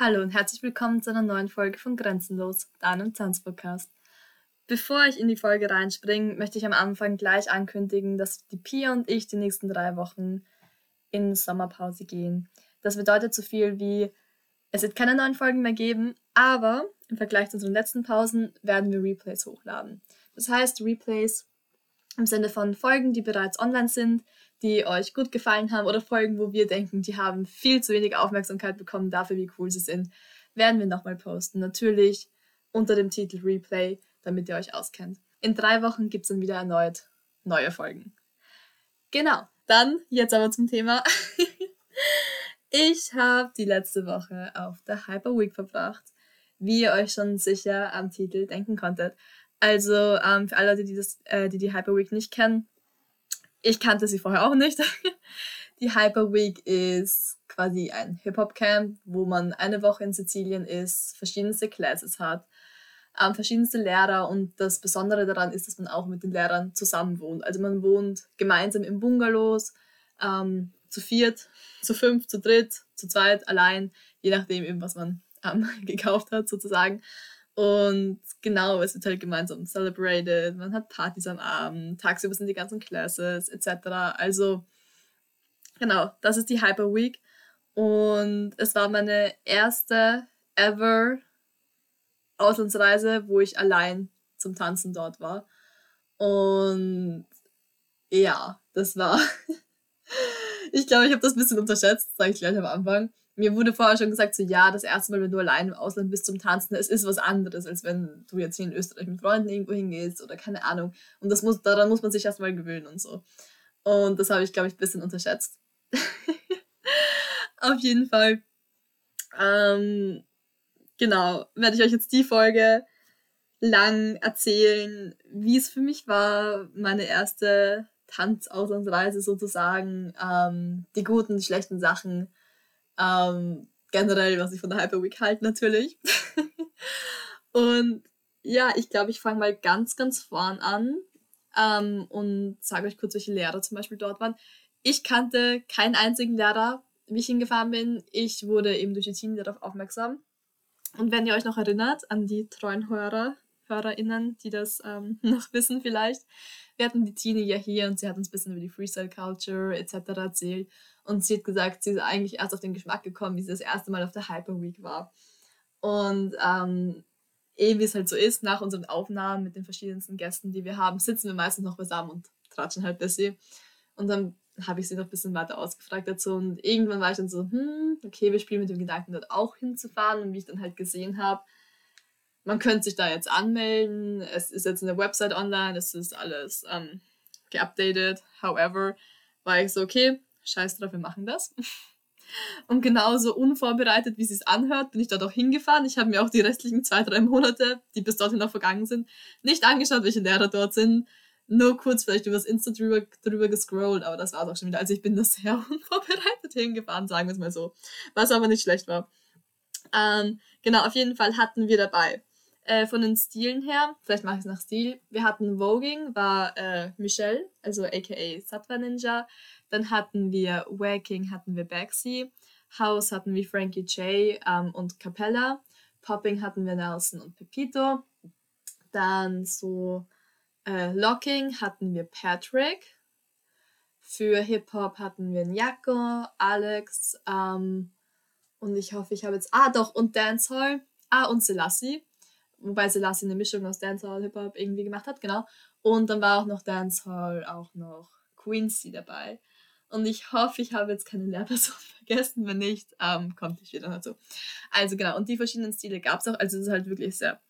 Hallo und herzlich willkommen zu einer neuen Folge von Grenzenlos, deinem Tanzpodcast. Bevor ich in die Folge reinspringe, möchte ich am Anfang gleich ankündigen, dass die Pia und ich die nächsten drei Wochen in Sommerpause gehen. Das bedeutet so viel wie, es wird keine neuen Folgen mehr geben, aber im Vergleich zu unseren letzten Pausen werden wir Replays hochladen. Das heißt, Replays im Sinne von Folgen, die bereits online sind, die euch gut gefallen haben oder Folgen, wo wir denken, die haben viel zu wenig Aufmerksamkeit bekommen dafür, wie cool sie sind, werden wir nochmal posten. Natürlich unter dem Titel Replay, damit ihr euch auskennt. In drei Wochen gibt es dann wieder erneut neue Folgen. Genau, dann jetzt aber zum Thema. ich habe die letzte Woche auf der Hyper Week verbracht, wie ihr euch schon sicher am Titel denken konntet. Also ähm, für alle, die, das, äh, die die Hyper Week nicht kennen, ich kannte sie vorher auch nicht. Die Hyper Week ist quasi ein Hip-Hop-Camp, wo man eine Woche in Sizilien ist, verschiedenste Classes hat, ähm, verschiedenste Lehrer und das Besondere daran ist, dass man auch mit den Lehrern zusammen wohnt. Also man wohnt gemeinsam in Bungalows, ähm, zu viert, zu fünf, zu dritt, zu zweit, allein, je nachdem eben, was man ähm, gekauft hat sozusagen. Und genau, es wird halt gemeinsam celebrated, man hat Partys am Abend, tagsüber sind die ganzen Classes etc. Also genau, das ist die Hyper Week. Und es war meine erste ever Auslandsreise, wo ich allein zum Tanzen dort war. Und ja, das war. ich glaube, ich habe das ein bisschen unterschätzt, sage ich gleich am Anfang mir wurde vorher schon gesagt, so ja, das erste Mal, wenn du allein im Ausland bist zum Tanzen, es ist was anderes, als wenn du jetzt hier in Österreich mit Freunden irgendwo hingehst oder keine Ahnung. Und das muss, daran muss man sich erstmal gewöhnen und so. Und das habe ich, glaube ich, ein bisschen unterschätzt. Auf jeden Fall. Ähm, genau, werde ich euch jetzt die Folge lang erzählen, wie es für mich war, meine erste Tanzauslandsreise sozusagen, ähm, die guten, die schlechten Sachen ähm, generell, was ich von der Hyper Week halte, natürlich. und ja, ich glaube, ich fange mal ganz, ganz vorn an ähm, und sage euch kurz, welche Lehrer zum Beispiel dort waren. Ich kannte keinen einzigen Lehrer, wie ich hingefahren bin. Ich wurde eben durch die Team darauf aufmerksam. Und wenn ihr euch noch erinnert an die treuen Hörer, HörerInnen, die das ähm, noch wissen vielleicht, wir hatten die Tine ja hier und sie hat uns ein bisschen über die Freestyle Culture etc. erzählt. Und sie hat gesagt, sie ist eigentlich erst auf den Geschmack gekommen, wie sie das erste Mal auf der Hyper Week war. Und ähm, eh wie es halt so ist, nach unseren Aufnahmen mit den verschiedensten Gästen, die wir haben, sitzen wir meistens noch beisammen und tratschen halt bis sie. Und dann habe ich sie noch ein bisschen weiter ausgefragt dazu. Und irgendwann war ich dann so, hm, okay, wir spielen mit dem Gedanken, dort auch hinzufahren. Und wie ich dann halt gesehen habe, man könnte sich da jetzt anmelden. Es ist jetzt eine Website online, es ist alles ähm, geupdatet. However, war ich so, okay, scheiß drauf, wir machen das. Und genauso unvorbereitet, wie es sich anhört, bin ich dort auch hingefahren. Ich habe mir auch die restlichen zwei, drei Monate, die bis dorthin noch vergangen sind, nicht angeschaut, welche Lehrer dort sind. Nur kurz vielleicht übers Insta drüber, drüber gescrollt, aber das war es auch schon wieder. Also ich bin da sehr unvorbereitet hingefahren, sagen wir es mal so. Was aber nicht schlecht war. Ähm, genau, auf jeden Fall hatten wir dabei äh, von den Stilen her, vielleicht mache ich es nach Stil. Wir hatten Voging, war äh, Michelle, also aka Satwa Ninja. Dann hatten wir Waking, hatten wir Baxi. House hatten wir Frankie J ähm, und Capella. Popping hatten wir Nelson und Pepito. Dann so äh, Locking hatten wir Patrick. Für Hip-Hop hatten wir Nyako, Alex ähm, und ich hoffe, ich habe jetzt. Ah, doch, und Dancehall. Ah, und Selassie wobei Selassie eine Mischung aus Dancehall, Hip-Hop irgendwie gemacht hat, genau. Und dann war auch noch Dancehall, auch noch Quincy dabei. Und ich hoffe, ich habe jetzt keine Lehrperson vergessen. Wenn nicht, ähm, kommt ich wieder dazu. Also genau, und die verschiedenen Stile gab es auch. Also es ist halt wirklich sehr,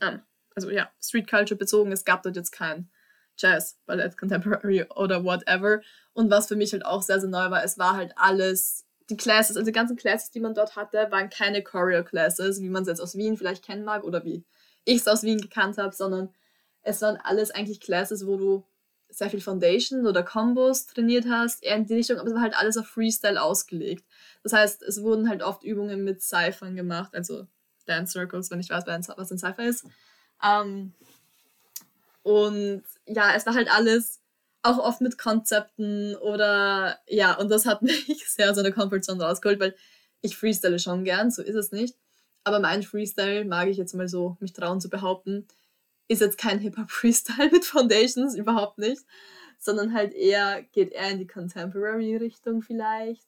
ähm, also ja, Street Culture bezogen. Es gab dort jetzt kein Jazz, Ballett, Contemporary oder whatever. Und was für mich halt auch sehr, sehr neu war, es war halt alles die Classes, also die ganzen Classes, die man dort hatte, waren keine Choreo-Classes, wie man es jetzt aus Wien vielleicht kennen mag oder wie ich es aus Wien gekannt habe, sondern es waren alles eigentlich Classes, wo du sehr viel Foundation oder Combos trainiert hast, eher in die Richtung, aber es war halt alles auf Freestyle ausgelegt. Das heißt, es wurden halt oft Übungen mit Cyphern gemacht, also Dance Circles, wenn ich weiß, was ein Cypher ist. Ähm, und ja, es war halt alles auch oft mit Konzepten oder ja, und das hat mich sehr aus einer Comfortzone rausgeholt, weil ich freestyle schon gern, so ist es nicht. Aber mein Freestyle, mag ich jetzt mal so mich trauen zu behaupten, ist jetzt kein Hip-Hop-Freestyle mit Foundations, überhaupt nicht. Sondern halt eher, geht eher in die Contemporary-Richtung vielleicht.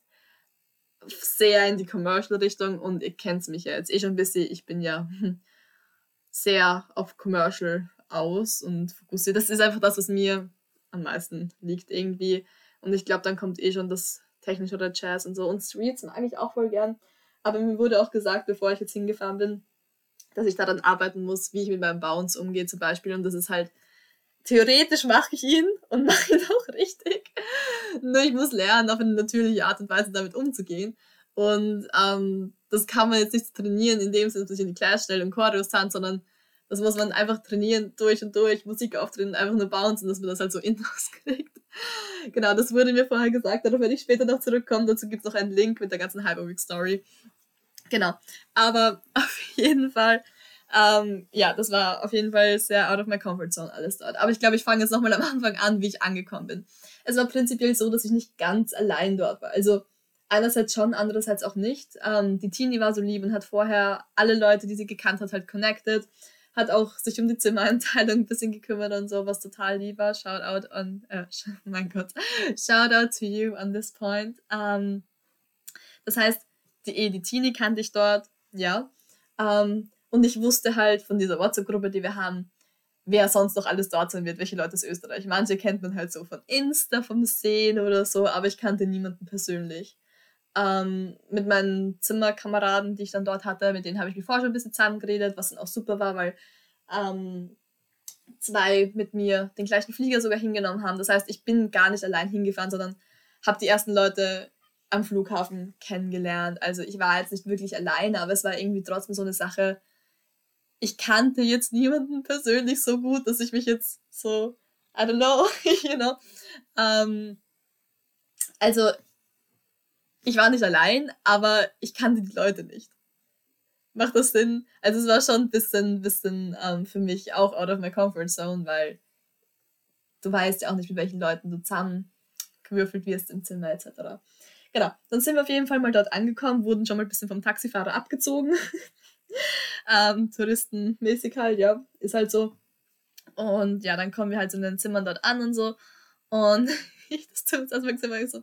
Sehr in die Commercial-Richtung und ihr kennt mich ja jetzt eh schon ein bisschen. Ich bin ja sehr auf Commercial aus und fokussiert. Das ist einfach das, was mir am meisten liegt irgendwie. Und ich glaube, dann kommt eh schon das Technische oder Jazz und so. Und Streets mag ich auch voll gern. Aber mir wurde auch gesagt, bevor ich jetzt hingefahren bin, dass ich daran arbeiten muss, wie ich mit meinem Bounce umgehe zum Beispiel. Und das ist halt, theoretisch mache ich ihn und mache ihn auch richtig. Nur ich muss lernen, auf eine natürliche Art und Weise damit umzugehen. Und ähm, das kann man jetzt nicht trainieren, indem sie sich in die Class stellen und Choreos tanzen, sondern das muss man einfach trainieren, durch und durch, Musik auftreten, einfach nur bouncen, dass man das halt so in kriegt. genau, das wurde mir vorher gesagt, darauf werde ich später noch zurückkommen. Dazu gibt es noch einen Link mit der ganzen Hyperweek-Story. Genau, aber auf jeden Fall, ähm, ja, das war auf jeden Fall sehr out of my comfort zone alles dort. Aber ich glaube, ich fange jetzt nochmal am Anfang an, wie ich angekommen bin. Es war prinzipiell so, dass ich nicht ganz allein dort war. Also einerseits schon, andererseits auch nicht. Ähm, die Teenie war so lieb und hat vorher alle Leute, die sie gekannt hat, halt connected hat auch sich um die Zimmereinteilung ein bisschen gekümmert und so, was total lieb war. Shout out on, äh, mein Gott, shout out to you on this point. Ähm, das heißt, die, eh, die Teenie kannte ich dort, ja. Ähm, und ich wusste halt von dieser WhatsApp-Gruppe, die wir haben, wer sonst noch alles dort sein wird, welche Leute aus Österreich. Manche kennt man halt so von Insta, vom Sehen oder so, aber ich kannte niemanden persönlich. Ähm, mit meinen Zimmerkameraden, die ich dann dort hatte, mit denen habe ich mich vorher schon ein bisschen zusammengeredet, was dann auch super war, weil ähm, zwei mit mir den gleichen Flieger sogar hingenommen haben. Das heißt, ich bin gar nicht allein hingefahren, sondern habe die ersten Leute am Flughafen kennengelernt. Also ich war jetzt nicht wirklich alleine, aber es war irgendwie trotzdem so eine Sache. Ich kannte jetzt niemanden persönlich so gut, dass ich mich jetzt so, I don't know, you know. Ähm, also ich war nicht allein, aber ich kannte die Leute nicht. Macht das Sinn? Also es war schon ein bisschen, bisschen ähm, für mich auch out of my comfort zone, weil du weißt ja auch nicht, mit welchen Leuten du zusammengewürfelt wirst im Zimmer etc. Genau, dann sind wir auf jeden Fall mal dort angekommen, wurden schon mal ein bisschen vom Taxifahrer abgezogen. ähm, touristenmäßig halt, ja, ist halt so. Und ja, dann kommen wir halt in den Zimmern dort an und so. Und ich das Zimmer erstmal gesehen, so,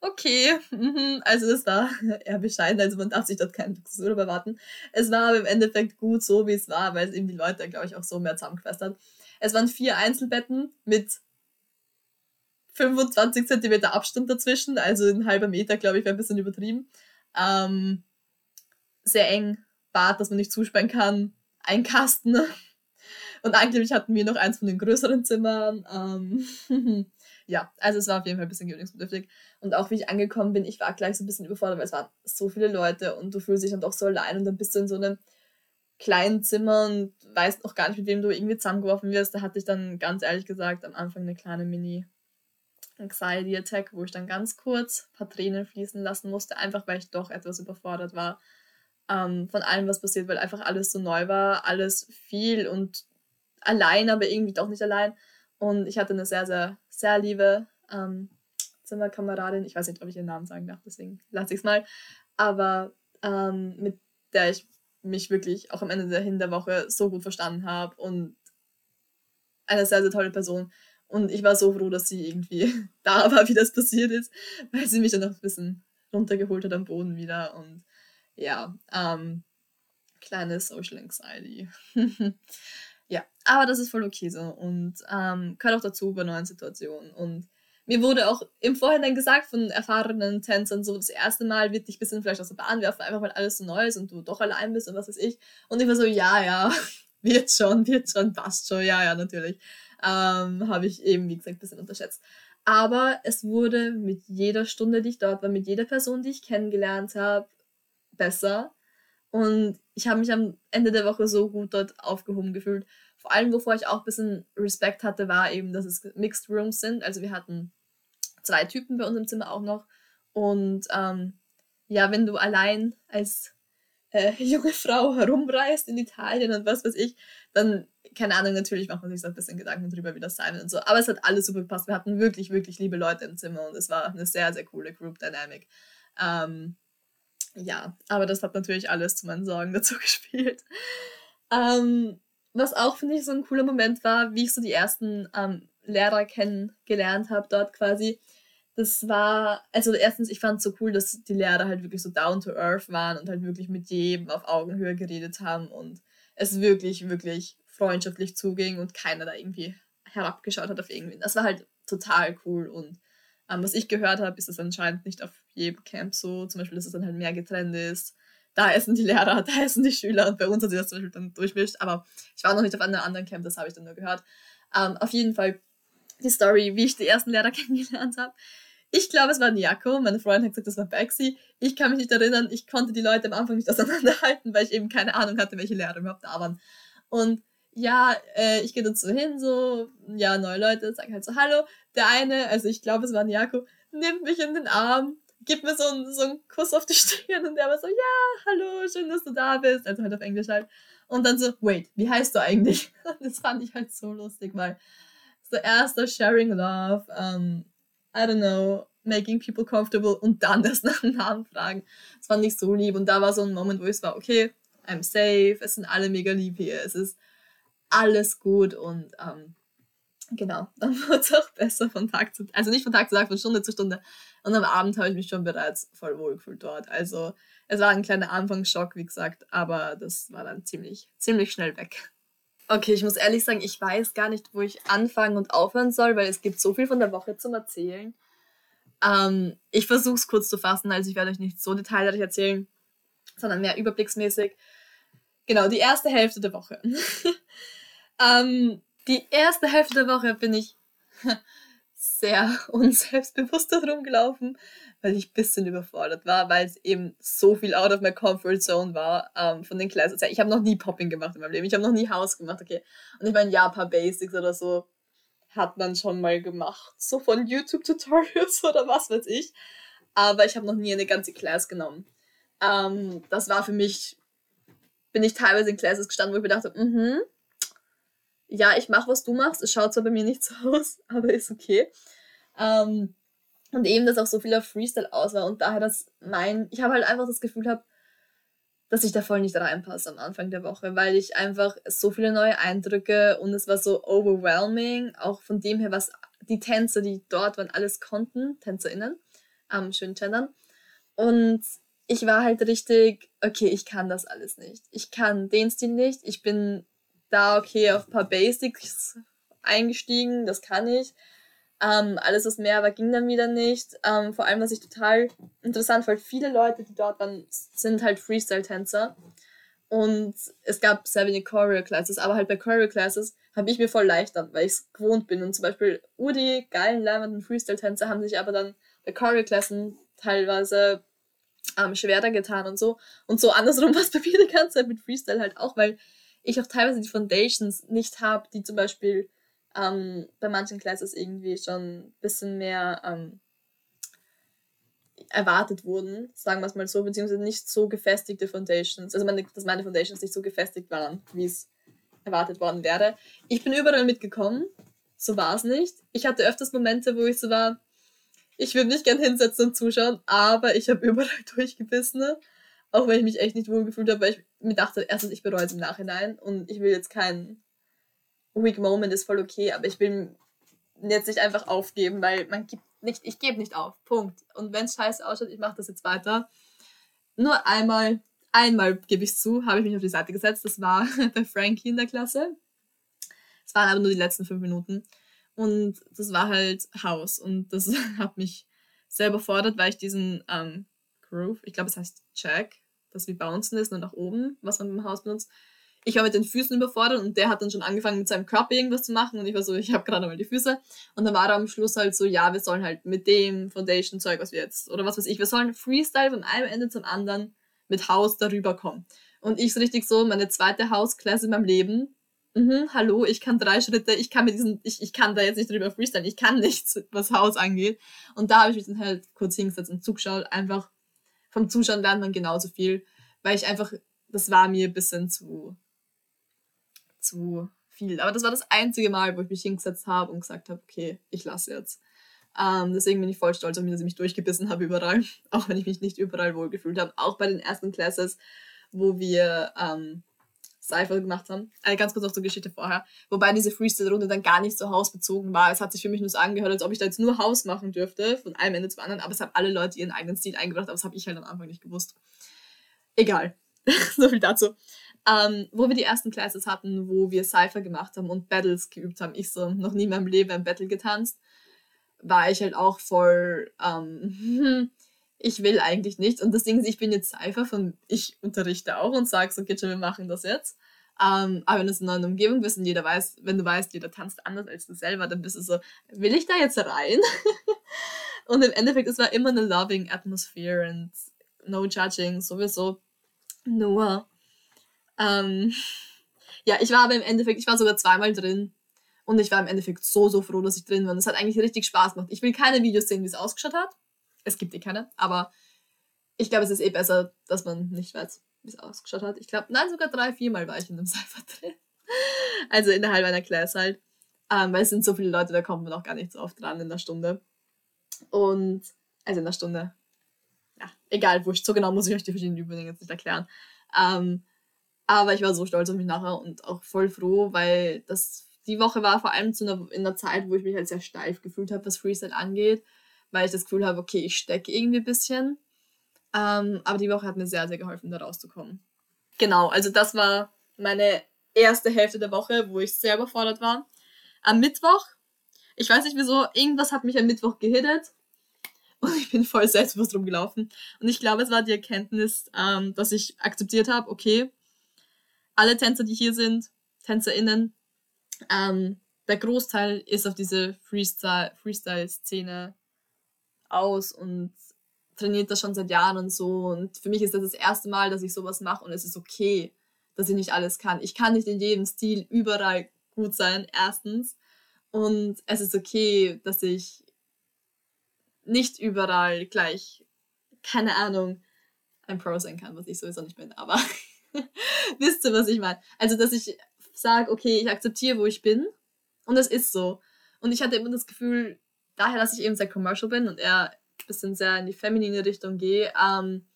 okay, mhm, also das war eher bescheiden, also man darf sich dort keinen Luxusurlaub erwarten. Es war aber im Endeffekt gut so, wie es war, weil es eben die Leute, glaube ich, auch so mehr zusammengefasst hat. Es waren vier Einzelbetten mit 25 Zentimeter Abstand dazwischen, also ein halber Meter, glaube ich, wäre ein bisschen übertrieben. Ähm, sehr eng, Bad, dass man nicht zusperren kann, ein Kasten. Und eigentlich hatten wir noch eins von den größeren Zimmern. Ähm, ja, also es war auf jeden Fall ein bisschen gewöhnungsbedürftig. Und auch wie ich angekommen bin, ich war gleich so ein bisschen überfordert, weil es waren so viele Leute und du fühlst dich dann doch so allein und dann bist du in so einem kleinen Zimmer und weißt noch gar nicht, mit wem du irgendwie zusammengeworfen wirst. Da hatte ich dann ganz ehrlich gesagt am Anfang eine kleine Mini Anxiety Attack, wo ich dann ganz kurz ein paar Tränen fließen lassen musste, einfach weil ich doch etwas überfordert war ähm, von allem, was passiert, weil einfach alles so neu war, alles viel und allein, aber irgendwie doch nicht allein. Und ich hatte eine sehr, sehr, sehr liebe ähm, Zimmerkameradin, ich weiß nicht, ob ich ihren Namen sagen darf, deswegen lasse ich es mal, aber ähm, mit der ich mich wirklich auch am Ende der, der Woche so gut verstanden habe und eine sehr, sehr tolle Person. Und ich war so froh, dass sie irgendwie da war, wie das passiert ist, weil sie mich dann noch ein bisschen runtergeholt hat am Boden wieder. Und ja, ähm, kleine Social Anxiety. ja, aber das ist voll okay so und ähm, gehört auch dazu bei neuen Situationen. Und mir wurde auch im Vorhinein gesagt von erfahrenen Tänzern, so das erste Mal wird dich ein bisschen vielleicht aus der Bahn werfen, einfach weil alles so neu ist und du doch allein bist und was weiß ich. Und ich war so, ja, ja, wird schon, wird schon, passt schon, ja, ja, natürlich. Ähm, Habe ich eben, wie gesagt, ein bisschen unterschätzt. Aber es wurde mit jeder Stunde, die ich dort war, mit jeder Person, die ich kennengelernt habe, besser. Und ich habe mich am Ende der Woche so gut dort aufgehoben gefühlt. Vor allem, wovor ich auch ein bisschen Respekt hatte, war eben, dass es Mixed Rooms sind. Also wir hatten zwei Typen bei uns im Zimmer auch noch. Und ähm, ja, wenn du allein als äh, junge Frau herumreist in Italien und was weiß ich, dann, keine Ahnung, natürlich macht man sich so ein bisschen Gedanken drüber, wie das sein wird und so. Aber es hat alles super gepasst. Wir hatten wirklich, wirklich liebe Leute im Zimmer und es war eine sehr, sehr coole Group Dynamic. Ähm, Ja, aber das hat natürlich alles zu meinen Sorgen dazu gespielt. Ähm, was auch, finde ich, so ein cooler Moment war, wie ich so die ersten ähm, Lehrer kennengelernt habe dort quasi. Das war, also erstens, ich fand es so cool, dass die Lehrer halt wirklich so down to earth waren und halt wirklich mit jedem auf Augenhöhe geredet haben und es wirklich, wirklich freundschaftlich zuging und keiner da irgendwie herabgeschaut hat auf irgendwen. Das war halt total cool und ähm, was ich gehört habe, ist es anscheinend nicht auf jedem Camp so, zum Beispiel, dass es dann halt mehr getrennt ist. Da essen die Lehrer, da essen die Schüler und bei uns hat sich das zum Beispiel dann durchmischt, aber ich war noch nicht auf einem anderen Camp, das habe ich dann nur gehört. Ähm, auf jeden Fall die Story, wie ich die ersten Lehrer kennengelernt habe. Ich glaube, es war Niako. Meine Freundin hat gesagt, das war Baxi. Ich kann mich nicht erinnern. Ich konnte die Leute am Anfang nicht auseinanderhalten, weil ich eben keine Ahnung hatte, welche Lehrer überhaupt da waren. Und ja, äh, ich gehe dazu hin, so, ja, neue Leute, sagen halt so Hallo. Der eine, also ich glaube, es war Niako, nimmt mich in den Arm, gibt mir so, einen, so einen Kuss auf die Stirn und der war so, ja, hallo, schön, dass du da bist. Also halt auf Englisch halt. Und dann so, wait, wie heißt du eigentlich? Das fand ich halt so lustig, weil so erster Sharing Love, um, I don't know, making people comfortable und dann erst nach dem Namen fragen. Das fand ich so lieb. Und da war so ein Moment, wo ich war, okay, I'm safe, es sind alle mega lieb hier, es ist alles gut und ähm, genau, dann wurde es auch besser von Tag zu Tag, also nicht von Tag zu Tag, von Stunde zu Stunde. Und am Abend habe ich mich schon bereits voll wohl gefühlt dort. Also es war ein kleiner Anfangsschock, wie gesagt, aber das war dann ziemlich, ziemlich schnell weg. Okay, ich muss ehrlich sagen, ich weiß gar nicht, wo ich anfangen und aufhören soll, weil es gibt so viel von der Woche zum Erzählen. Ähm, ich versuche es kurz zu fassen, also ich werde euch nicht so detailreich erzählen, sondern mehr überblicksmäßig. Genau, die erste Hälfte der Woche. Ähm, die erste Hälfte der Woche bin ich sehr unselbstbewusst darum gelaufen, weil ich ein bisschen überfordert war, weil es eben so viel out of my comfort zone war ähm, von den Classes. Ich habe noch nie Popping gemacht in meinem Leben. Ich habe noch nie House gemacht, okay. Und ich meine, ja, ein paar Basics oder so hat man schon mal gemacht. So von YouTube-Tutorials oder was weiß ich. Aber ich habe noch nie eine ganze Class genommen. Ähm, das war für mich, bin ich teilweise in Classes gestanden, wo ich mir dachte, mhm, ja, ich mache, was du machst. Es schaut zwar bei mir nicht so aus, aber ist okay. Ähm, und eben, dass auch so viel auf Freestyle aus war und daher, dass mein, ich habe halt einfach das Gefühl habe, dass ich da voll nicht reinpasse am Anfang der Woche, weil ich einfach so viele neue Eindrücke und es war so overwhelming, auch von dem her, was die Tänzer, die dort waren, alles konnten, TänzerInnen, ähm, schön gendern. Und ich war halt richtig, okay, ich kann das alles nicht. Ich kann den Stil nicht. Ich bin da okay auf ein paar Basics eingestiegen, das kann ich. Ähm, alles, was mehr war, ging dann wieder nicht. Ähm, vor allem, was ich total interessant fand, viele Leute, die dort waren, sind halt Freestyle-Tänzer. Und es gab sehr wenig Choreo-Classes, aber halt bei Choreo-Classes habe ich mir voll leichter, weil ich es gewohnt bin. Und zum Beispiel Udi, geilen, leimenden Freestyle-Tänzer, haben sich aber dann bei Choreo-Klassen teilweise ähm, schwerer getan und so. Und so andersrum war es bei mir die ganze Zeit mit Freestyle halt auch, weil ich auch teilweise die Foundations nicht habe, die zum Beispiel ähm, bei manchen Classes irgendwie schon ein bisschen mehr ähm, erwartet wurden, sagen wir es mal so, beziehungsweise nicht so gefestigte Foundations, also meine, dass meine Foundations nicht so gefestigt waren, wie es erwartet worden wäre. Ich bin überall mitgekommen, so war es nicht. Ich hatte öfters Momente, wo ich so war, ich würde nicht gern hinsetzen und zuschauen, aber ich habe überall durchgebissen. Auch wenn ich mich echt nicht wohl gefühlt habe, weil ich mir dachte, erstens, ich bereue es im Nachhinein und ich will jetzt kein Weak Moment, ist voll okay, aber ich will jetzt nicht einfach aufgeben, weil man gibt nicht, ich gebe nicht auf. Punkt. Und wenn es scheiße ausschaut, ich mache das jetzt weiter. Nur einmal, einmal gebe ich zu, habe ich mich auf die Seite gesetzt. Das war bei Frankie in der Klasse. Es waren aber nur die letzten fünf Minuten. Und das war halt Haus. Und das hat mich sehr überfordert, weil ich diesen ähm, Groove, ich glaube, es heißt Jack, das wie Bouncen ist, nur nach oben, was man im Haus benutzt. Ich war mit den Füßen überfordert und der hat dann schon angefangen mit seinem Körper irgendwas zu machen und ich war so, ich habe gerade mal die Füße. Und dann war er am Schluss halt so, ja, wir sollen halt mit dem Foundation-Zeug, was wir jetzt, oder was weiß ich, wir sollen Freestyle von einem Ende zum anderen mit Haus darüber kommen. Und ich so richtig so, meine zweite Hausklasse in meinem Leben. Mhm, hallo, ich kann drei Schritte, ich kann mit diesen, ich, ich kann da jetzt nicht drüber freestylen, ich kann nichts, was Haus angeht. Und da habe ich mich dann halt kurz hingesetzt und zugeschaut, einfach vom Zuschauen lernt man genauso viel weil ich einfach, das war mir ein bisschen zu, zu viel. Aber das war das einzige Mal, wo ich mich hingesetzt habe und gesagt habe, okay, ich lasse jetzt. Ähm, deswegen bin ich voll stolz auf mich, dass ich mich durchgebissen habe überall, auch wenn ich mich nicht überall wohlgefühlt habe. Auch bei den ersten Classes, wo wir ähm, Cypher gemacht haben. Äh, ganz kurz noch zur Geschichte vorher. Wobei diese Freestyle-Runde dann gar nicht so hausbezogen war. Es hat sich für mich nur so angehört, als ob ich da jetzt nur Haus machen dürfte, von einem Ende zum anderen. Aber es haben alle Leute ihren eigenen Stil eingebracht, aber das habe ich halt am Anfang nicht gewusst. Egal. so viel dazu. Ähm, wo wir die ersten Classes hatten, wo wir Cypher gemacht haben und Battles geübt haben. Ich so noch nie in meinem Leben ein Battle getanzt. War ich halt auch voll, ähm, ich will eigentlich nichts. Und das Ding ist, ich bin jetzt Cypher von, ich unterrichte auch und sage so, geht schon, wir machen das jetzt. Ähm, aber wenn du in einer neuen Umgebung bist und jeder weiß, wenn du weißt, jeder tanzt anders als du selber, dann bist du so, will ich da jetzt rein? und im Endeffekt, es war immer eine loving Atmosphere und no judging, sowieso. Nur, ähm, ja, ich war aber im Endeffekt, ich war sogar zweimal drin. Und ich war im Endeffekt so, so froh, dass ich drin war. Und es hat eigentlich richtig Spaß gemacht. Ich will keine Videos sehen, wie es ausgeschaut hat. Es gibt eh keine, aber ich glaube, es ist eh besser, dass man nicht weiß, wie es ausgeschaut hat. Ich glaube, nein, sogar drei, viermal war ich in einem Cypher drin. Also innerhalb einer Class halt. Ähm, weil es sind so viele Leute, da kommt man auch gar nicht so oft dran in der Stunde. Und, also in der Stunde. Ja, egal, wurscht. So genau muss ich euch die verschiedenen Übungen jetzt nicht erklären. Ähm, aber ich war so stolz auf mich nachher und auch voll froh, weil das die Woche war vor allem zu einer, in einer Zeit, wo ich mich halt sehr steif gefühlt habe, was Freestyle angeht, weil ich das Gefühl habe, okay, ich stecke irgendwie ein bisschen. Ähm, aber die Woche hat mir sehr, sehr geholfen, da rauszukommen. Genau, also das war meine erste Hälfte der Woche, wo ich sehr überfordert war. Am Mittwoch, ich weiß nicht wieso, irgendwas hat mich am Mittwoch gehittet und ich bin voll selbstbewusst rumgelaufen. Und ich glaube, es war die Erkenntnis, ähm, dass ich akzeptiert habe, okay, alle Tänzer, die hier sind, TänzerInnen, ähm, der Großteil ist auf diese Freestyle-Szene aus und trainiert das schon seit Jahren und so. Und für mich ist das das erste Mal, dass ich sowas mache und es ist okay, dass ich nicht alles kann. Ich kann nicht in jedem Stil überall gut sein, erstens. Und es ist okay, dass ich nicht überall gleich, keine Ahnung, ein Pro sein kann, was ich sowieso nicht bin, aber wisst ihr, was ich meine? Also, dass ich sage, okay, ich akzeptiere, wo ich bin und das ist so. Und ich hatte immer das Gefühl, daher, dass ich eben sehr commercial bin und eher ein bisschen sehr in die feminine Richtung gehe, ähm,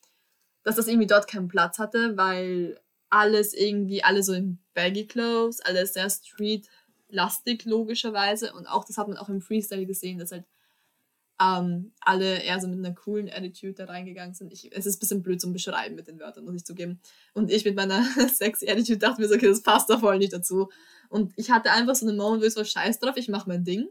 dass das irgendwie dort keinen Platz hatte, weil alles irgendwie, alle so in Baggy Clothes, alles sehr street-lastig logischerweise und auch das hat man auch im Freestyle gesehen, dass halt ähm, alle eher so mit einer coolen Attitude da reingegangen sind. Ich, es ist ein bisschen blöd zum Beschreiben mit den Wörtern, muss ich zugeben. Und ich mit meiner sexy Attitude dachte mir so, okay, das passt da voll nicht dazu. Und ich hatte einfach so einen Moment, wo ich so, scheiß drauf, ich mache mein Ding.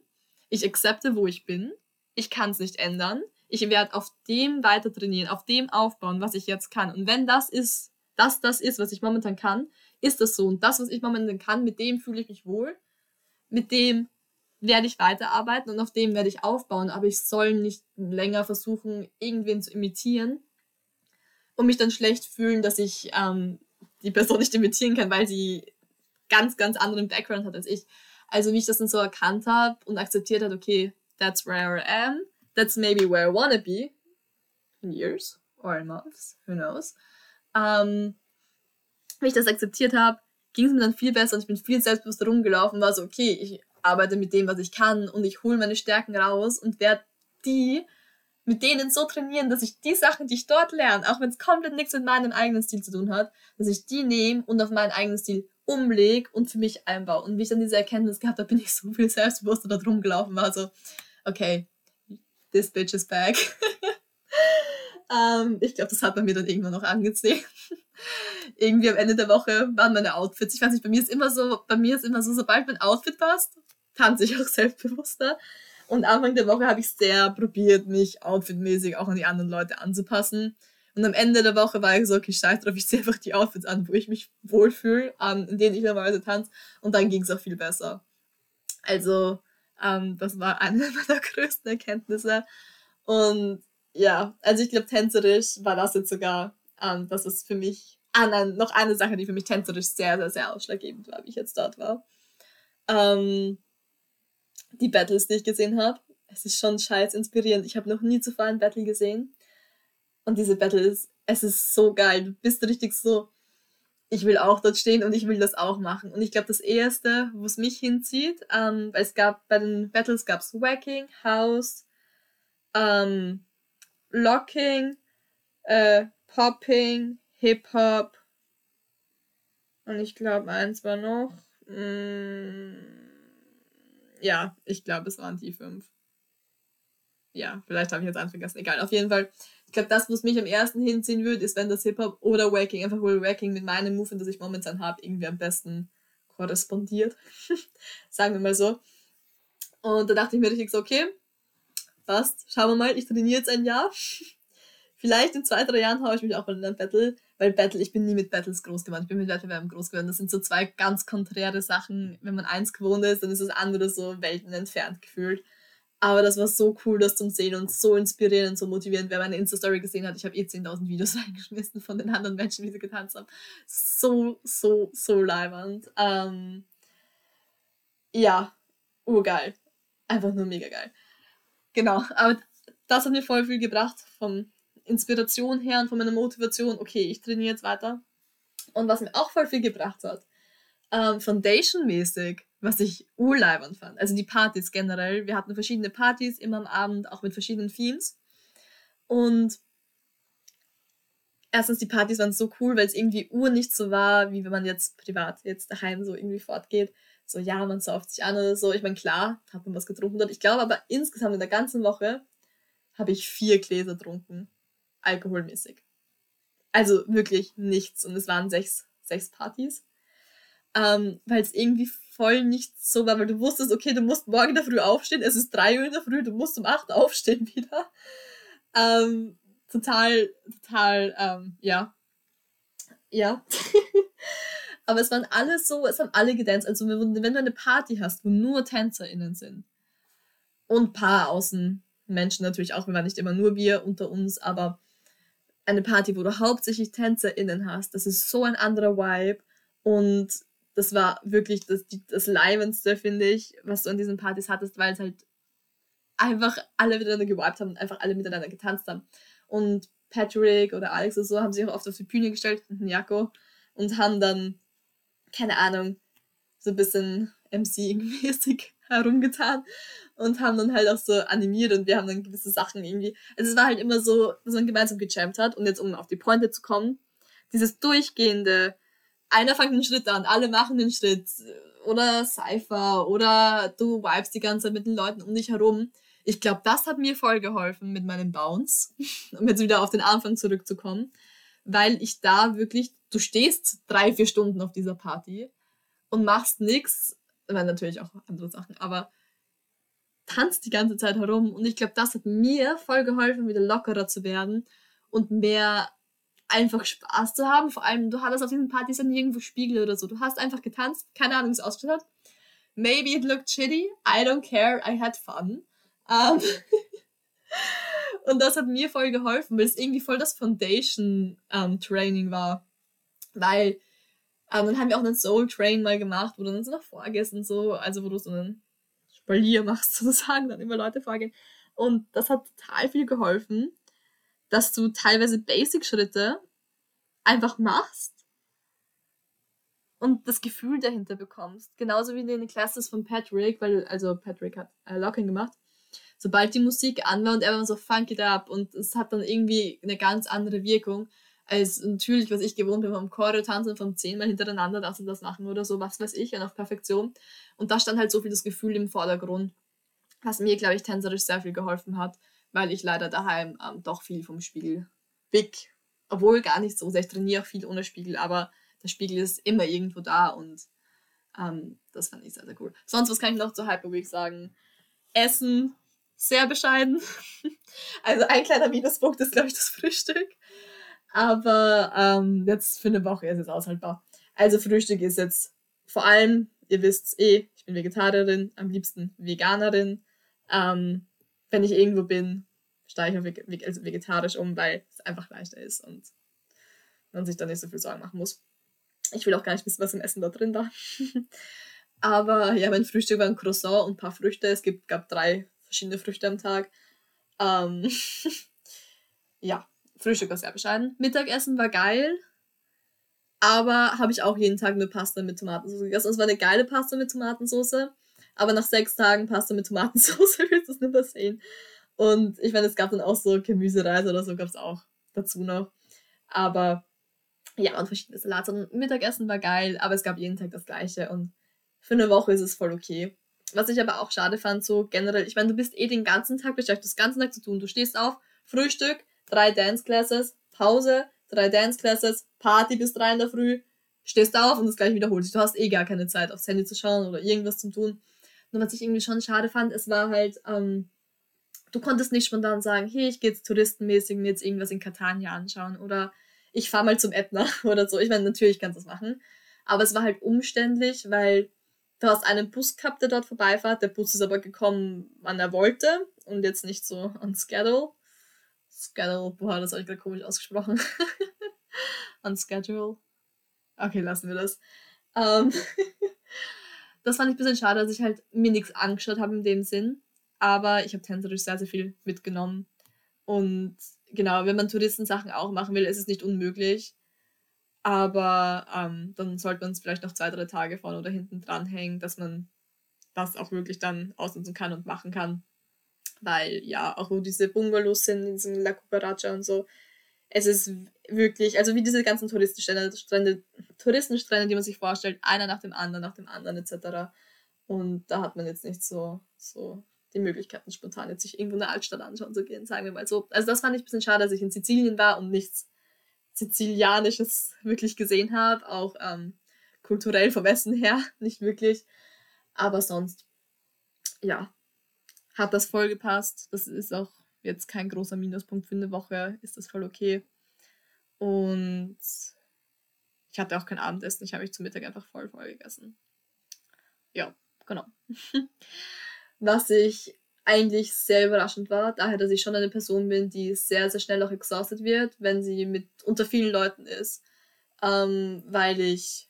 Ich akzepte, wo ich bin. Ich kann es nicht ändern. Ich werde auf dem weiter trainieren, auf dem aufbauen, was ich jetzt kann. Und wenn das ist, das das ist, was ich momentan kann, ist das so. Und das, was ich momentan kann, mit dem fühle ich mich wohl. Mit dem werde ich weiterarbeiten und auf dem werde ich aufbauen, aber ich soll nicht länger versuchen, irgendwen zu imitieren und mich dann schlecht fühlen, dass ich ähm, die Person nicht imitieren kann, weil sie ganz, ganz anderen Background hat als ich. Also wie ich das dann so erkannt habe und akzeptiert hat, okay, that's where I am, that's maybe where I wanna be in years or in months, who knows. Ähm, wie ich das akzeptiert habe, ging es mir dann viel besser und ich bin viel selbstbewusster rumgelaufen, war so, okay, ich arbeite mit dem, was ich kann und ich hole meine Stärken raus und werde die mit denen so trainieren, dass ich die Sachen, die ich dort lerne, auch wenn es komplett nichts mit meinem eigenen Stil zu tun hat, dass ich die nehme und auf meinen eigenen Stil umlege und für mich einbaue. Und wie ich dann diese Erkenntnis gehabt habe, bin ich so viel selbstbewusster da drum gelaufen, war so, okay, this bitch is back. ähm, ich glaube, das hat man mir dann irgendwann noch angesehen. Irgendwie am Ende der Woche waren meine Outfits. Ich weiß nicht, bei mir ist immer so, bei mir ist immer so, sobald mein Outfit passt, tanze ich auch selbstbewusster. Und Anfang der Woche habe ich sehr probiert, mich outfitmäßig auch an die anderen Leute anzupassen. Und am Ende der Woche war ich so, okay, scheiß drauf, ich ziehe einfach die Outfits an, wo ich mich wohlfühle, um, in denen ich normalerweise tanze. Und dann ging es auch viel besser. Also, ähm, das war eine meiner größten Erkenntnisse. Und ja, also ich glaube, tänzerisch war das jetzt sogar, ähm, das ist für mich, ah nein, noch eine Sache, die für mich tänzerisch sehr, sehr, sehr ausschlaggebend war, wie ich jetzt dort war. Ähm, die Battles, die ich gesehen habe. Es ist schon scheiß inspirierend. Ich habe noch nie zuvor ein Battle gesehen. Und diese Battles, es ist so geil. Du bist richtig so, ich will auch dort stehen und ich will das auch machen. Und ich glaube, das Erste, wo es mich hinzieht, ähm, es gab, bei den Battles gab es Wacking, House, ähm, Locking, äh, Popping, Hip-Hop und ich glaube, eins war noch. Mm, ja, ich glaube, es waren die fünf. Ja, vielleicht habe ich jetzt einen vergessen. Egal, auf jeden Fall. Ich glaube, das, was mich am ersten hinziehen würde, ist, wenn das Hip-Hop oder Waking, einfach wohl Waking mit meinem Movement, das ich momentan habe, irgendwie am besten korrespondiert. Sagen wir mal so. Und da dachte ich mir richtig so, okay, passt, schauen wir mal, ich trainiere jetzt ein Jahr. Vielleicht in zwei, drei Jahren haue ich mich auch mal in ein Battle, weil Battle, ich bin nie mit Battles groß geworden, ich bin mit Wettbewerben groß geworden. Das sind so zwei ganz konträre Sachen. Wenn man eins gewohnt ist, dann ist das andere so Welten entfernt gefühlt. Aber das war so cool, das zum Sehen und so inspirierend so motivierend. Wer meine Insta-Story gesehen hat, ich habe eh 10.000 Videos eingeschmissen von den anderen Menschen, wie sie getanzt haben. So, so, so leibend. Ähm, ja, urgeil. Einfach nur mega geil. Genau, aber das hat mir voll viel gebracht vom Inspiration her und von meiner Motivation, okay, ich trainiere jetzt weiter. Und was mir auch voll viel gebracht hat, ähm, Foundation-mäßig, was ich urleibend fand. Also die Partys generell. Wir hatten verschiedene Partys immer am Abend, auch mit verschiedenen Themes. Und erstens, die Partys waren so cool, weil es irgendwie ur nicht so war, wie wenn man jetzt privat jetzt daheim so irgendwie fortgeht. So, ja, man sauft sich an oder so. Ich meine, klar, hat man was getrunken dort. Ich glaube aber insgesamt in der ganzen Woche habe ich vier Gläser getrunken alkoholmäßig. Also wirklich nichts. Und es waren sechs, sechs Partys. Ähm, weil es irgendwie voll nicht so war, weil du wusstest, okay, du musst morgen in der Früh aufstehen, es ist drei Uhr in der Früh, du musst um acht aufstehen wieder. Ähm, total, total, ähm, ja. Ja. Aber es waren alle so, es haben alle gedanced. Also wenn, wenn du eine Party hast, wo nur TänzerInnen sind und ein paar Außenmenschen natürlich auch, wir waren nicht immer nur wir unter uns, aber eine Party, wo du hauptsächlich TänzerInnen hast. Das ist so ein anderer Vibe. Und das war wirklich das, das Leibendste, finde ich, was du an diesen Partys hattest, weil es halt einfach alle miteinander gewiped haben und einfach alle miteinander getanzt haben. Und Patrick oder Alex oder so haben sich auch oft auf die Bühne gestellt, und Jako, und haben dann, keine Ahnung, so ein bisschen MC-mäßig herumgetan und haben dann halt auch so animiert und wir haben dann gewisse Sachen irgendwie. Also es war halt immer so, dass man gemeinsam gechampt hat und jetzt um auf die Pointe zu kommen, dieses durchgehende, einer fängt einen Schritt an, alle machen den Schritt oder Cypher oder du vibest die ganze Zeit mit den Leuten um dich herum. Ich glaube, das hat mir voll geholfen mit meinem Bounce, um jetzt wieder auf den Anfang zurückzukommen, weil ich da wirklich, du stehst drei, vier Stunden auf dieser Party und machst nichts meine natürlich auch andere Sachen, aber tanzt die ganze Zeit herum. Und ich glaube, das hat mir voll geholfen, wieder lockerer zu werden und mehr einfach Spaß zu haben. Vor allem, du hattest auf diesen Partys dann nirgendwo Spiegel oder so. Du hast einfach getanzt, keine Ahnung, wie es ausgeschaut hat. Maybe it looked shitty, I don't care, I had fun. Um, und das hat mir voll geholfen, weil es irgendwie voll das Foundation-Training um, war. Weil aber dann haben wir auch einen Soul Train mal gemacht, wo du dann so nach vorgehst und so, also wo du so einen Spalier machst sozusagen, dann immer Leute vorgehen. Und das hat total viel geholfen, dass du teilweise Basic-Schritte einfach machst und das Gefühl dahinter bekommst. Genauso wie in den Classes von Patrick, weil, also Patrick hat äh, Locking gemacht. Sobald die Musik an war und er war so funk it up und es hat dann irgendwie eine ganz andere Wirkung als natürlich, was ich gewohnt bin vom Choreo tanzen, vom zehnmal hintereinander das und das machen oder so, was weiß ich, und auf Perfektion. Und da stand halt so viel das Gefühl im Vordergrund, was mir, glaube ich, tänzerisch sehr viel geholfen hat, weil ich leider daheim ähm, doch viel vom Spiegel big, obwohl gar nicht so sehr, ich trainiere auch viel ohne Spiegel, aber der Spiegel ist immer irgendwo da und ähm, das fand ich sehr, sehr cool. Sonst, was kann ich noch zu Hyper Week sagen? Essen, sehr bescheiden. also ein kleiner Minuspunkt ist, glaube ich, das Frühstück. Aber ähm, jetzt für eine Woche ist es aushaltbar. Also Frühstück ist jetzt vor allem, ihr wisst eh, ich bin Vegetarierin, am liebsten Veganerin. Ähm, wenn ich irgendwo bin, steige ich auf also vegetarisch um, weil es einfach leichter ist und man sich da nicht so viel Sorgen machen muss. Ich will auch gar nicht wissen, was im Essen da drin war. Aber ja, mein Frühstück war ein Croissant und ein paar Früchte. Es gibt, gab drei verschiedene Früchte am Tag. Ähm, ja, Frühstück war sehr bescheiden. Mittagessen war geil, aber habe ich auch jeden Tag eine Pasta mit Tomatensauce gegessen. Es war eine geile Pasta mit Tomatensauce, aber nach sechs Tagen Pasta mit Tomatensauce willst du es nicht mehr sehen. Und ich meine, es gab dann auch so Gemüsereise oder so, gab es auch dazu noch. Aber ja, und verschiedene Salate. Und Mittagessen war geil, aber es gab jeden Tag das gleiche. Und für eine Woche ist es voll okay. Was ich aber auch schade fand, so generell, ich meine, du bist eh den ganzen Tag beschäftigt, das ganze Tag zu tun. Du stehst auf, Frühstück, drei Dance Classes, Pause, drei Dance Classes, Party bis drei in der Früh, stehst auf und das gleich wiederholt sich. Du hast eh gar keine Zeit, aufs Handy zu schauen oder irgendwas zu tun. Nur was ich irgendwie schon schade fand, es war halt, ähm, du konntest nicht spontan sagen, hey, ich gehe jetzt touristenmäßig mir jetzt irgendwas in Catania anschauen oder ich fahre mal zum Ätna oder so. Ich meine, natürlich kannst du das machen. Aber es war halt umständlich, weil du hast einen Bus gehabt, der dort vorbeifährt. Der Bus ist aber gekommen, wann er wollte und jetzt nicht so on schedule. Schedule, boah, das habe ich gerade komisch ausgesprochen. on schedule. Okay, lassen wir das. Ähm das fand ich ein bisschen schade, dass ich halt mir nichts angeschaut habe in dem Sinn. Aber ich habe tänzerisch sehr, sehr viel mitgenommen. Und genau, wenn man Touristensachen auch machen will, ist es nicht unmöglich. Aber ähm, dann sollte man es vielleicht noch zwei, drei Tage vorne oder hinten dranhängen, dass man das auch wirklich dann ausnutzen kann und machen kann. Weil ja, auch wo diese Bungalows sind, in diesem La Cucaracha und so, es ist wirklich, also wie diese ganzen Touristenstrände, Strände, Touristenstrände, die man sich vorstellt, einer nach dem anderen, nach dem anderen etc. Und da hat man jetzt nicht so, so die Möglichkeiten, spontan jetzt sich irgendwo eine Altstadt anschauen zu gehen, sagen wir mal so. Also das fand ich ein bisschen schade, dass ich in Sizilien war und nichts Sizilianisches wirklich gesehen habe, auch ähm, kulturell vom Essen her nicht wirklich. Aber sonst, ja, hat das voll gepasst. Das ist auch jetzt kein großer Minuspunkt für eine Woche, ist das voll okay. Und ich hatte auch kein Abendessen, ich habe mich zum Mittag einfach voll voll gegessen. Ja, genau. Was ich eigentlich sehr überraschend war, daher, dass ich schon eine Person bin, die sehr, sehr schnell auch exhausted wird, wenn sie mit unter vielen Leuten ist, ähm, weil ich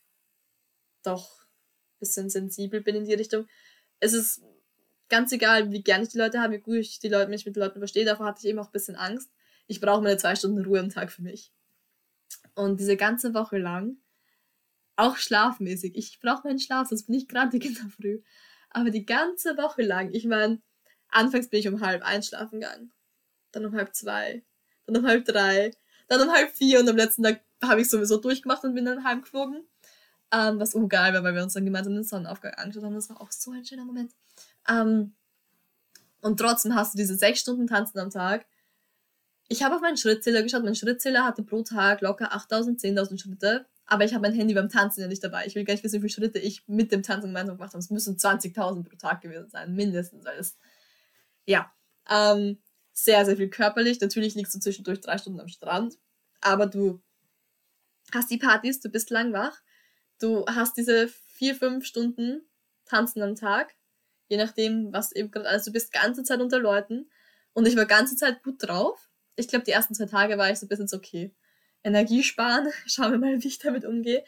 doch ein bisschen sensibel bin in die Richtung. Es ist ganz egal, wie gerne ich die Leute habe, wie gut ich die Leute, mich mit den Leuten verstehe, davor hatte ich eben auch ein bisschen Angst. Ich brauche meine zwei Stunden Ruhe am Tag für mich. Und diese ganze Woche lang, auch schlafmäßig, ich brauche meinen Schlaf, sonst bin ich grantig in der Früh. Aber die ganze Woche lang, ich meine, anfangs bin ich um halb eins schlafen gegangen, dann um halb zwei, dann um halb drei, dann um halb vier und am letzten Tag habe ich sowieso durchgemacht und bin dann heimgeflogen. Ähm, was geil war, weil wir uns dann gemeinsam den Sonnenaufgang angeschaut haben. Das war auch so ein schöner Moment. Ähm, und trotzdem hast du diese sechs Stunden Tanzen am Tag. Ich habe auf meinen Schrittzähler geschaut. Mein Schrittzähler hatte pro Tag locker 8000, 10.000 Schritte aber ich habe mein Handy beim Tanzen ja nicht dabei. Ich will gar nicht wissen, wie viele Schritte ich mit dem Tanzen gemeinsam gemacht habe. Es müssen 20.000 pro Tag gewesen sein, mindestens. Weil es, ja, ähm, sehr, sehr viel körperlich. Natürlich liegst du zwischendurch drei Stunden am Strand, aber du hast die Partys, du bist lang wach, du hast diese vier, fünf Stunden Tanzen am Tag, je nachdem, was eben gerade alles, du bist ganze Zeit unter Leuten und ich war ganze Zeit gut drauf. Ich glaube, die ersten zwei Tage war ich so ein bisschen so, okay, Energie sparen. Schauen wir mal, wie ich damit umgehe.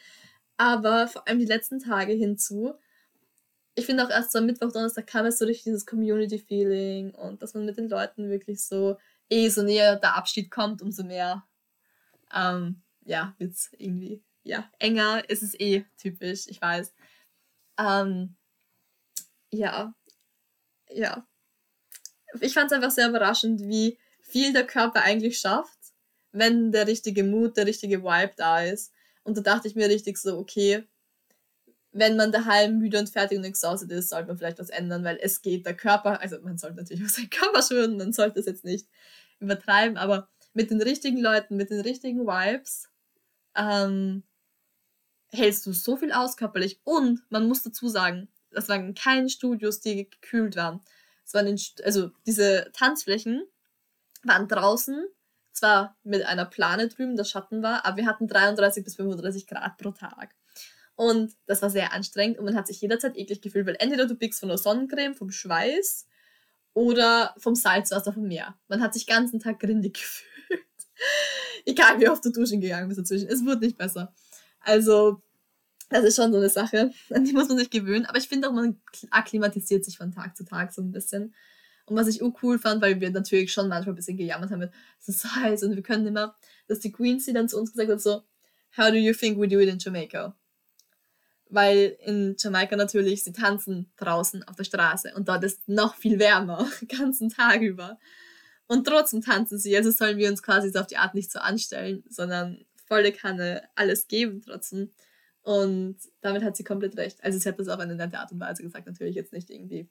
Aber vor allem die letzten Tage hinzu. Ich finde auch erst so am Mittwoch, Donnerstag kam es so durch dieses Community-Feeling und dass man mit den Leuten wirklich so, eh so näher der Abschied kommt, umso mehr, ähm, ja, wird es irgendwie, ja, enger ist es eh typisch, ich weiß. Ähm, ja, ja. Ich fand es einfach sehr überraschend, wie viel der Körper eigentlich schafft wenn der richtige Mut, der richtige Vibe da ist. Und da dachte ich mir richtig so, okay, wenn man daheim müde und fertig und exhausted ist, sollte man vielleicht was ändern, weil es geht, der Körper, also man sollte natürlich auf seinen Körper schwören, man sollte es jetzt nicht übertreiben, aber mit den richtigen Leuten, mit den richtigen Vibes, ähm, hältst du so viel aus körperlich. Und man muss dazu sagen, das waren keine Studios, die gekühlt waren. Es waren in, also diese Tanzflächen waren draußen zwar mit einer Plane drüben, das Schatten war, aber wir hatten 33 bis 35 Grad pro Tag. Und das war sehr anstrengend und man hat sich jederzeit eklig gefühlt, weil entweder du biegst von der Sonnencreme, vom Schweiß oder vom Salzwasser vom Meer. Man hat sich den ganzen Tag grindig gefühlt. Egal wie oft du duschen gegangen bist dazwischen. Es wurde nicht besser. Also, das ist schon so eine Sache, an die muss man sich gewöhnen. Aber ich finde auch, man akklimatisiert sich von Tag zu Tag so ein bisschen. Und was ich cool fand, weil wir natürlich schon manchmal ein bisschen gejammert haben, es ist heiß und wir können immer, dass die Queensy dann zu uns gesagt hat, so, how do you think we do it in Jamaica? Weil in Jamaika natürlich, sie tanzen draußen auf der Straße und dort ist noch viel wärmer, den ganzen Tag über. Und trotzdem tanzen sie. Also sollen wir uns quasi so auf die Art nicht so anstellen, sondern volle Kanne alles geben trotzdem. Und damit hat sie komplett recht. Also sie hat das auf eine nette Art und Weise gesagt, natürlich jetzt nicht irgendwie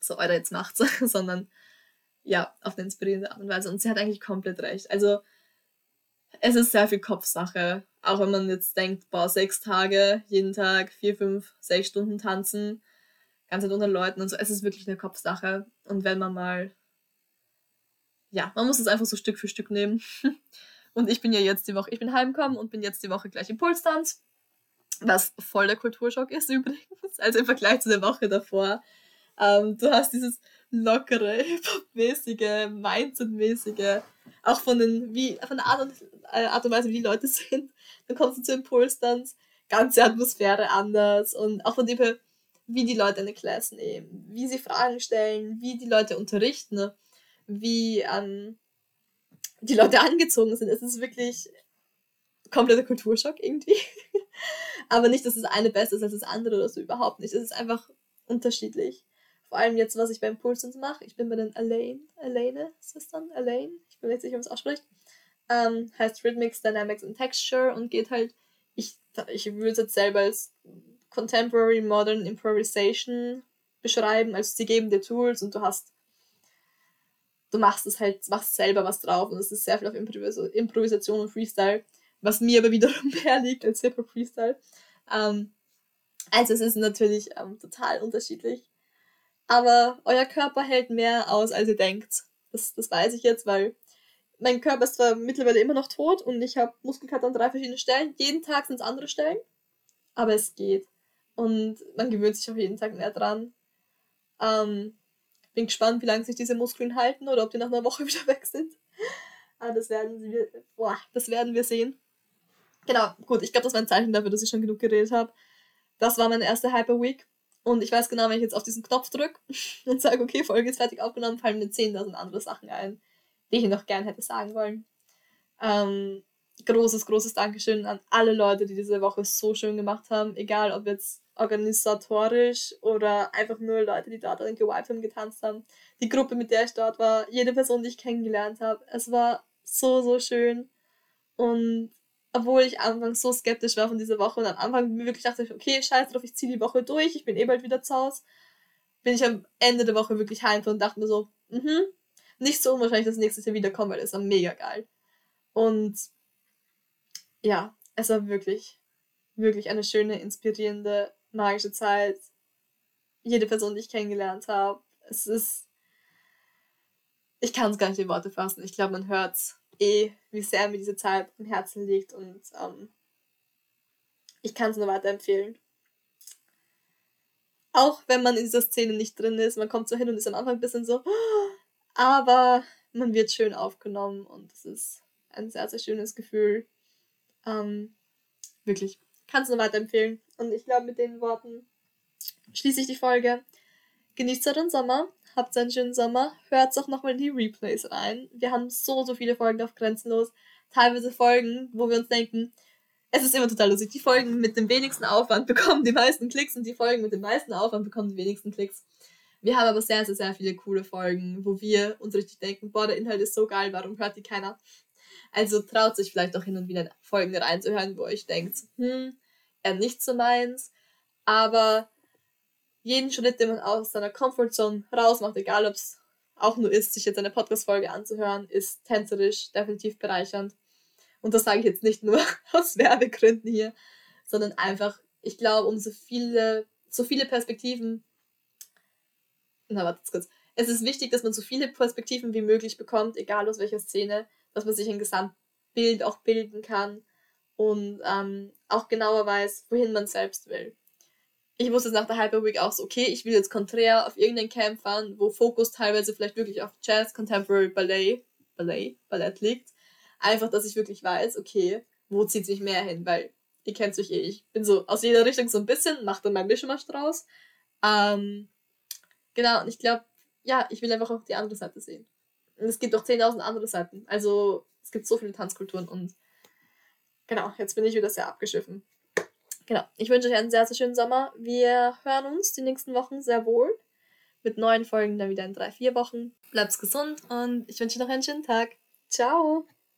so, Alter, jetzt macht's, sondern ja, auf eine inspirierende Art und Weise. Und sie hat eigentlich komplett recht. Also es ist sehr viel Kopfsache. Auch wenn man jetzt denkt, boah, sechs Tage, jeden Tag, vier, fünf, sechs Stunden tanzen, ganz unter Leuten und so. Es ist wirklich eine Kopfsache. Und wenn man mal, ja, man muss es einfach so Stück für Stück nehmen. Und ich bin ja jetzt die Woche, ich bin heimgekommen und bin jetzt die Woche gleich im Pulstanz. Was voll der Kulturschock ist übrigens. Also im Vergleich zu der Woche davor. Ähm, du hast dieses lockere, hip-hop-mäßige, Mindset-mäßige, auch von, den, wie, von der Art und, äh, Art und Weise, wie die Leute sind. Dann kommst du zu Impulstanz, ganze Atmosphäre anders und auch von dem her, wie die Leute eine Klasse nehmen, wie sie Fragen stellen, wie die Leute unterrichten, ne? wie ähm, die Leute angezogen sind. Es ist wirklich kompletter Kulturschock irgendwie. Aber nicht, dass das eine besser ist als das andere oder so, überhaupt nicht. Es ist einfach unterschiedlich. Vor allem jetzt, was ich beim Pulsens mache. Ich bin bei den Elaine, Elaine Sistern, Elaine, ich bin nicht sicher, wie man es ausspricht. Ähm, heißt Rhythmics, Dynamics and Texture und geht halt, ich, ich würde es jetzt selber als Contemporary Modern Improvisation beschreiben. Also sie geben dir Tools und du hast du machst es halt, machst selber was drauf und es ist sehr viel auf Improvis Improvisation und Freestyle, was mir aber wiederum mehr liegt als Hip-Hop Freestyle. Ähm, also es ist natürlich ähm, total unterschiedlich. Aber euer Körper hält mehr aus, als ihr denkt. Das, das weiß ich jetzt, weil mein Körper ist zwar mittlerweile immer noch tot und ich habe Muskelkater an drei verschiedenen Stellen. Jeden Tag sind es andere Stellen. Aber es geht. Und man gewöhnt sich auch jeden Tag mehr dran. Ähm, bin gespannt, wie lange sich diese Muskeln halten oder ob die nach einer Woche wieder weg sind. Aber das werden wir, boah, das werden wir sehen. Genau, gut, ich glaube, das war ein Zeichen dafür, dass ich schon genug geredet habe. Das war meine erste Hyper Week. Und ich weiß genau, wenn ich jetzt auf diesen Knopf drücke und sage, okay, Folge ist fertig aufgenommen, fallen mir 10.000 andere Sachen ein, die ich noch gern hätte sagen wollen. Ähm, großes, großes Dankeschön an alle Leute, die diese Woche so schön gemacht haben. Egal, ob jetzt organisatorisch oder einfach nur Leute, die dort gewiped haben, getanzt haben. Die Gruppe, mit der ich dort war, jede Person, die ich kennengelernt habe. Es war so, so schön. Und obwohl ich anfangs so skeptisch war von dieser Woche und am Anfang wirklich dachte, okay, scheiß drauf, ich ziehe die Woche durch, ich bin eh bald wieder zu Hause, bin ich am Ende der Woche wirklich heim und dachte mir so, mhm, nicht so unwahrscheinlich, dass nächstes Jahr wiederkommen, weil es war mega geil. Und ja, es war wirklich, wirklich eine schöne, inspirierende magische Zeit. Jede Person, die ich kennengelernt habe. Es ist. Ich kann es gar nicht in Worte fassen. Ich glaube, man hört eh, wie sehr mir diese Zeit am Herzen liegt und ähm, ich kann es nur weiterempfehlen. Auch wenn man in dieser Szene nicht drin ist, man kommt so hin und ist am Anfang ein bisschen so, aber man wird schön aufgenommen und es ist ein sehr, sehr schönes Gefühl. Ähm, wirklich kann es nur weiterempfehlen. Und ich glaube, mit den Worten schließe ich die Folge. Genießt euren Sommer, habt einen schönen Sommer, hört auch nochmal in die Replays rein. Wir haben so, so viele Folgen auf Grenzenlos. Teilweise Folgen, wo wir uns denken, es ist immer total lustig. Die Folgen mit dem wenigsten Aufwand bekommen die meisten Klicks und die Folgen mit dem meisten Aufwand bekommen die wenigsten Klicks. Wir haben aber sehr, sehr, sehr viele coole Folgen, wo wir uns richtig denken, boah, der Inhalt ist so geil, warum hört die keiner? Also traut sich vielleicht auch hin und wieder Folgen reinzuhören, wo ihr denkt, hm, eher nicht so meins. Aber jeden Schritt, den man aus seiner Comfortzone rausmacht, egal ob es auch nur ist, sich jetzt eine Podcast-Folge anzuhören, ist tänzerisch definitiv bereichernd. Und das sage ich jetzt nicht nur aus Werbegründen hier, sondern einfach, ich glaube, um so viele, so viele Perspektiven. Na, warte kurz. Es ist wichtig, dass man so viele Perspektiven wie möglich bekommt, egal aus welcher Szene, dass man sich ein Gesamtbild auch bilden kann und ähm, auch genauer weiß, wohin man selbst will. Ich wusste jetzt nach der Hyper Week auch so, okay, ich will jetzt konträr auf irgendein Camp fahren, wo Fokus teilweise vielleicht wirklich auf Jazz, Contemporary Ballet, Ballet, Ballett liegt. Einfach, dass ich wirklich weiß, okay, wo zieht sich mehr hin, weil ihr kennt mich eh, ich bin so aus jeder Richtung so ein bisschen, mache dann mein Mischmasch draus. Ähm, genau, und ich glaube, ja, ich will einfach auch die andere Seite sehen. Und es gibt auch 10.000 andere Seiten. Also, es gibt so viele Tanzkulturen und Genau, jetzt bin ich wieder sehr abgeschiffen. Genau, ich wünsche euch einen sehr, sehr schönen Sommer. Wir hören uns die nächsten Wochen sehr wohl. mit neuen Folgen dann wieder in drei, vier Wochen. Bleibt's gesund und ich wünsche noch einen schönen Tag. Ciao!